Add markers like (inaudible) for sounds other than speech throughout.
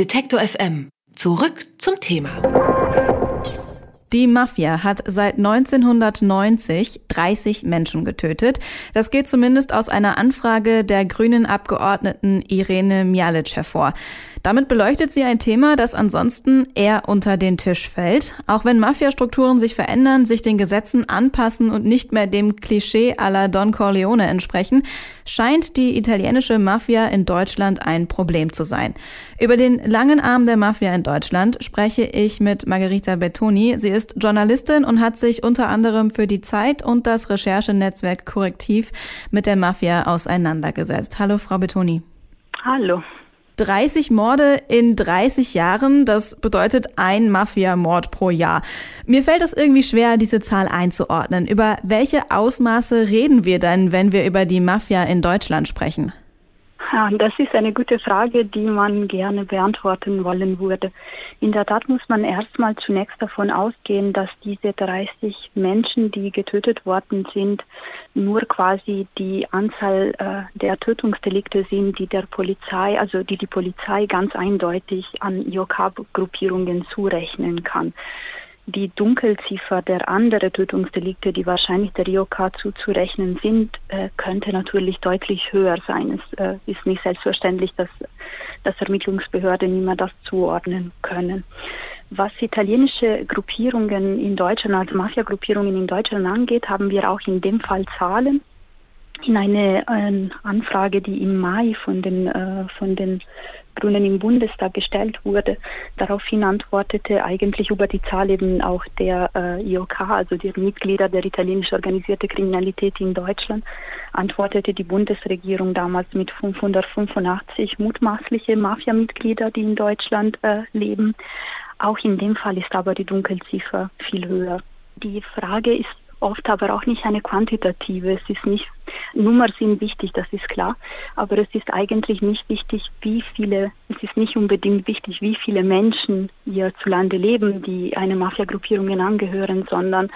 Detektor FM. Zurück zum Thema. Die Mafia hat seit 1990 30 Menschen getötet. Das geht zumindest aus einer Anfrage der grünen Abgeordneten Irene Mjalic hervor. Damit beleuchtet sie ein Thema, das ansonsten eher unter den Tisch fällt. Auch wenn Mafiastrukturen sich verändern, sich den Gesetzen anpassen und nicht mehr dem Klischee aller Don Corleone entsprechen, scheint die italienische Mafia in Deutschland ein Problem zu sein. Über den langen Arm der Mafia in Deutschland spreche ich mit Margherita Bettoni. Sie ist Journalistin und hat sich unter anderem für die Zeit und das Recherchenetzwerk Korrektiv mit der Mafia auseinandergesetzt. Hallo, Frau Bettoni. Hallo. 30 Morde in 30 Jahren, das bedeutet ein Mafia-Mord pro Jahr. Mir fällt es irgendwie schwer, diese Zahl einzuordnen. Über welche Ausmaße reden wir denn, wenn wir über die Mafia in Deutschland sprechen? Ja, das ist eine gute Frage, die man gerne beantworten wollen würde. In der Tat muss man erstmal zunächst davon ausgehen, dass diese 30 Menschen, die getötet worden sind, nur quasi die Anzahl äh, der Tötungsdelikte sind, die der Polizei, also die die Polizei ganz eindeutig an IOK-Gruppierungen zurechnen kann die Dunkelziffer der anderen Tötungsdelikte, die wahrscheinlich der IOK zuzurechnen sind, äh, könnte natürlich deutlich höher sein. Es äh, ist nicht selbstverständlich, dass, dass Ermittlungsbehörden immer das zuordnen können. Was italienische Gruppierungen in Deutschland, also Mafia-Gruppierungen in Deutschland angeht, haben wir auch in dem Fall Zahlen. In eine äh, Anfrage, die im Mai von den, äh, von den Grünen im Bundestag gestellt wurde. Daraufhin antwortete eigentlich über die Zahl eben auch der äh, IOK, also der Mitglieder der italienisch organisierten Kriminalität in Deutschland, antwortete die Bundesregierung damals mit 585 mutmaßliche Mafia-Mitglieder, die in Deutschland äh, leben. Auch in dem Fall ist aber die Dunkelziffer viel höher. Die Frage ist oft aber auch nicht eine quantitative. Es ist nicht, Nummern sind wichtig, das ist klar, aber es ist eigentlich nicht wichtig, wie viele, es ist nicht unbedingt wichtig, wie viele Menschen hierzulande leben, die eine Mafia-Gruppierungen angehören, sondern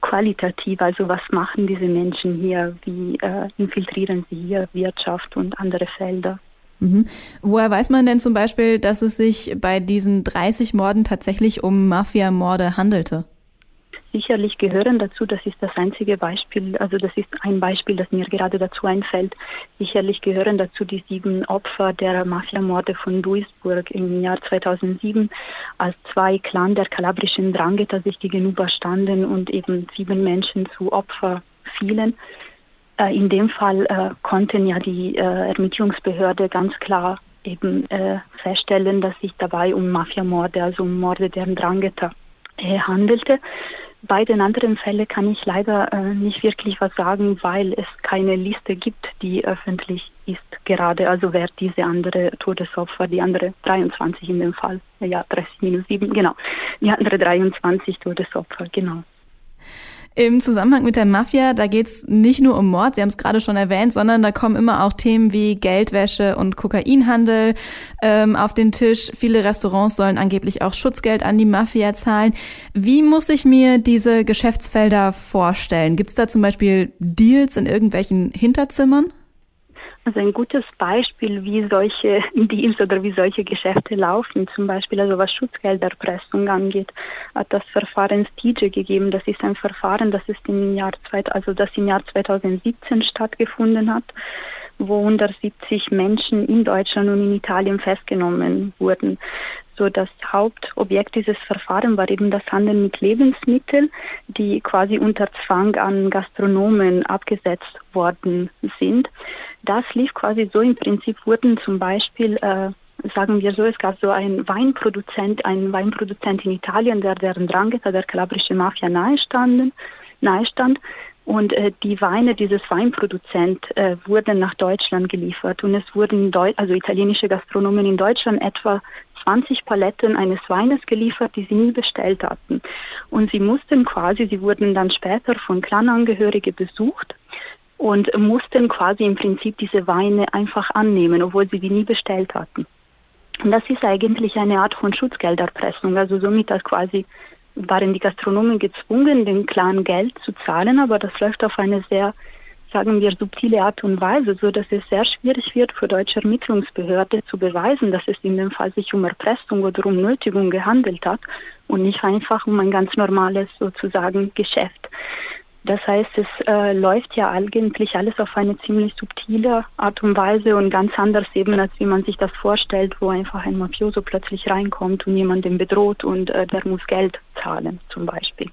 qualitativ, also was machen diese Menschen hier, wie äh, infiltrieren sie hier Wirtschaft und andere Felder. Mhm. Woher weiß man denn zum Beispiel, dass es sich bei diesen 30 Morden tatsächlich um Mafia-Morde handelte? Sicherlich gehören dazu, das ist das einzige Beispiel, also das ist ein Beispiel, das mir gerade dazu einfällt. Sicherlich gehören dazu die sieben Opfer der Mafiamorde von Duisburg im Jahr 2007, als zwei Clan der kalabrischen Drangheta sich gegenüberstanden und eben sieben Menschen zu Opfer fielen. Äh, in dem Fall äh, konnten ja die äh, Ermittlungsbehörde ganz klar eben äh, feststellen, dass sich dabei um Mafiamorde, also um Morde der Drangheta äh, handelte. Bei den anderen Fällen kann ich leider äh, nicht wirklich was sagen, weil es keine Liste gibt, die öffentlich ist gerade. Also wer diese andere Todesopfer, die andere 23 in dem Fall, ja 30 minus 7, genau, die andere 23 Todesopfer, genau. Im Zusammenhang mit der Mafia, da geht es nicht nur um Mord, Sie haben es gerade schon erwähnt, sondern da kommen immer auch Themen wie Geldwäsche und Kokainhandel ähm, auf den Tisch. Viele Restaurants sollen angeblich auch Schutzgeld an die Mafia zahlen. Wie muss ich mir diese Geschäftsfelder vorstellen? Gibt es da zum Beispiel Deals in irgendwelchen Hinterzimmern? Also ein gutes Beispiel, wie solche (laughs) Deals oder wie solche Geschäfte laufen, zum Beispiel also was Schutzgelderpressung angeht, hat das Verfahren Stige gegeben. Das ist ein Verfahren, das ist im Jahr, also das im Jahr 2017 stattgefunden hat, wo 170 Menschen in Deutschland und in Italien festgenommen wurden. So das Hauptobjekt dieses Verfahrens war eben das Handeln mit Lebensmitteln, die quasi unter Zwang an Gastronomen abgesetzt worden sind. Das lief quasi so, im Prinzip wurden zum Beispiel, äh, sagen wir so, es gab so einen Weinproduzent, einen Weinproduzent in Italien, der deren Drangheta, der kalabrische Mafia nahestanden, nahestand. Und äh, die Weine dieses Weinproduzent äh, wurden nach Deutschland geliefert und es wurden Deu also italienische Gastronomen in Deutschland etwa 20 Paletten eines Weines geliefert, die sie nie bestellt hatten. Und sie mussten quasi, sie wurden dann später von Clanangehörigen besucht und mussten quasi im Prinzip diese Weine einfach annehmen, obwohl sie die nie bestellt hatten. Und das ist eigentlich eine Art von Schutzgelderpressung. Also somit dass quasi waren die Gastronomen gezwungen, den klaren Geld zu zahlen, aber das läuft auf eine sehr sagen wir, subtile Art und Weise, so dass es sehr schwierig wird für deutsche Ermittlungsbehörde zu beweisen, dass es in dem Fall sich um Erpressung oder um Nötigung gehandelt hat und nicht einfach um ein ganz normales sozusagen Geschäft. Das heißt, es äh, läuft ja eigentlich alles auf eine ziemlich subtile Art und Weise und ganz anders eben, als wie man sich das vorstellt, wo einfach ein Mafioso plötzlich reinkommt und jemanden bedroht und äh, der muss Geld zahlen zum Beispiel.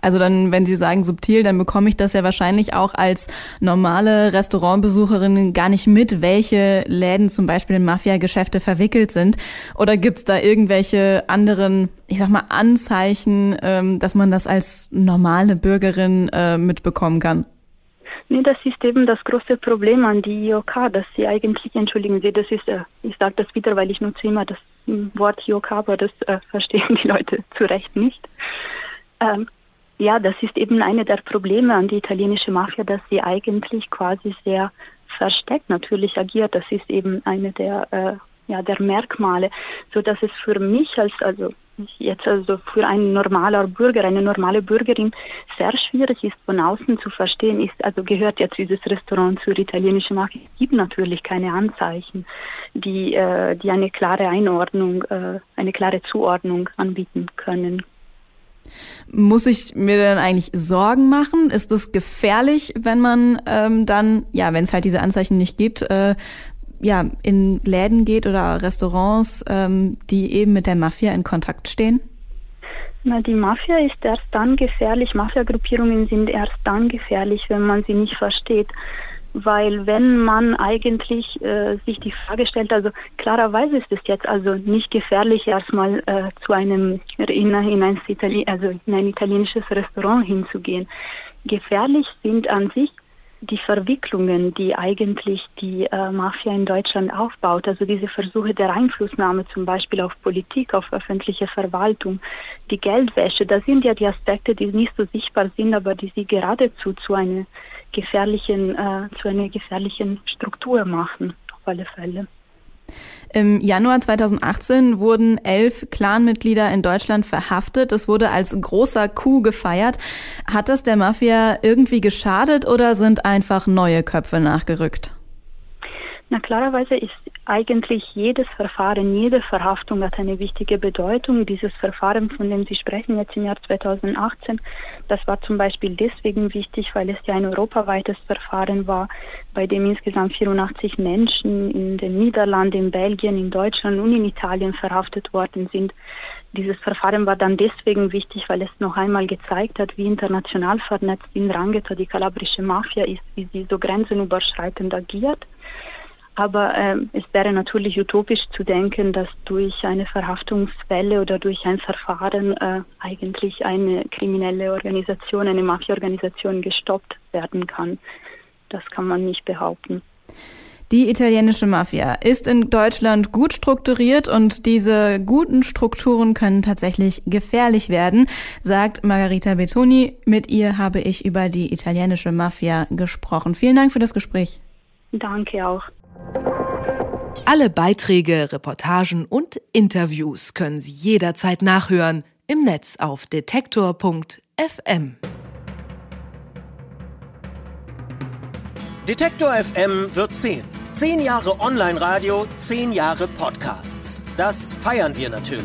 Also dann, wenn Sie sagen subtil, dann bekomme ich das ja wahrscheinlich auch als normale Restaurantbesucherin gar nicht mit, welche Läden zum Beispiel in Mafia-Geschäfte verwickelt sind. Oder gibt es da irgendwelche anderen, ich sag mal, Anzeichen, ähm, dass man das als normale Bürgerin äh, mitbekommen kann? Nee, das ist eben das große Problem an die IOK, dass sie eigentlich, entschuldigen Sie, das ist, äh, ich sage das wieder, weil ich nutze immer das Wort IOK, aber das äh, verstehen die Leute zu Recht nicht. Ähm, ja, das ist eben eine der Probleme an die italienische Mafia, dass sie eigentlich quasi sehr versteckt natürlich agiert. Das ist eben eine der, äh, ja, der Merkmale, so dass es für mich als, also jetzt also für einen normaler Bürger, eine normale Bürgerin sehr schwierig ist von außen zu verstehen, ist, also gehört jetzt dieses Restaurant zur italienischen Mafia. Es gibt natürlich keine Anzeichen, die, äh, die eine klare Einordnung, äh, eine klare Zuordnung anbieten können. Muss ich mir denn eigentlich Sorgen machen? Ist es gefährlich, wenn man ähm, dann, ja, wenn es halt diese Anzeichen nicht gibt, äh, ja, in Läden geht oder Restaurants, ähm, die eben mit der Mafia in Kontakt stehen? Na, die Mafia ist erst dann gefährlich, Mafia-Gruppierungen sind erst dann gefährlich, wenn man sie nicht versteht weil wenn man eigentlich äh, sich die Frage stellt, also klarerweise ist es jetzt also nicht gefährlich, erstmal äh, zu einem in, in, ein Itali also in ein italienisches Restaurant hinzugehen. Gefährlich sind an sich die Verwicklungen, die eigentlich die äh, Mafia in Deutschland aufbaut, also diese Versuche der Einflussnahme zum Beispiel auf Politik, auf öffentliche Verwaltung, die Geldwäsche, das sind ja die Aspekte, die nicht so sichtbar sind, aber die sie geradezu zu einer gefährlichen, äh, zu einer gefährlichen Struktur machen, auf alle Fälle. Im Januar 2018 wurden elf Clanmitglieder in Deutschland verhaftet. Es wurde als großer Coup gefeiert. Hat das der Mafia irgendwie geschadet oder sind einfach neue Köpfe nachgerückt? Na klarerweise ist eigentlich jedes Verfahren, jede Verhaftung hat eine wichtige Bedeutung. Dieses Verfahren, von dem Sie sprechen, jetzt im Jahr 2018, das war zum Beispiel deswegen wichtig, weil es ja ein europaweites Verfahren war, bei dem insgesamt 84 Menschen in den Niederlanden, in Belgien, in Deutschland und in Italien verhaftet worden sind. Dieses Verfahren war dann deswegen wichtig, weil es noch einmal gezeigt hat, wie international vernetzt in Rangeto die kalabrische Mafia ist, wie sie so grenzenüberschreitend agiert aber äh, es wäre natürlich utopisch zu denken, dass durch eine Verhaftungswelle oder durch ein Verfahren äh, eigentlich eine kriminelle Organisation, eine Mafia-Organisation gestoppt werden kann. Das kann man nicht behaupten. Die italienische Mafia ist in Deutschland gut strukturiert und diese guten Strukturen können tatsächlich gefährlich werden, sagt Margarita Bettoni. Mit ihr habe ich über die italienische Mafia gesprochen. Vielen Dank für das Gespräch. Danke auch. Alle Beiträge, Reportagen und Interviews können Sie jederzeit nachhören im Netz auf detektor.fm. Detektor FM wird 10. 10 Jahre Online-Radio, 10 Jahre Podcasts. Das feiern wir natürlich.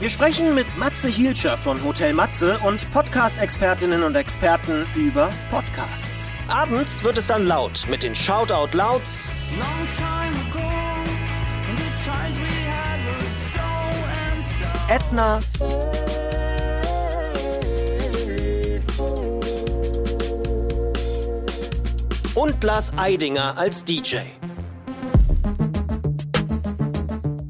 Wir sprechen mit Matze Hielscher von Hotel Matze und Podcast-Expertinnen und Experten über Podcasts. Abends wird es dann laut mit den Shoutout Louds. Edna. Und Lars Eidinger als DJ.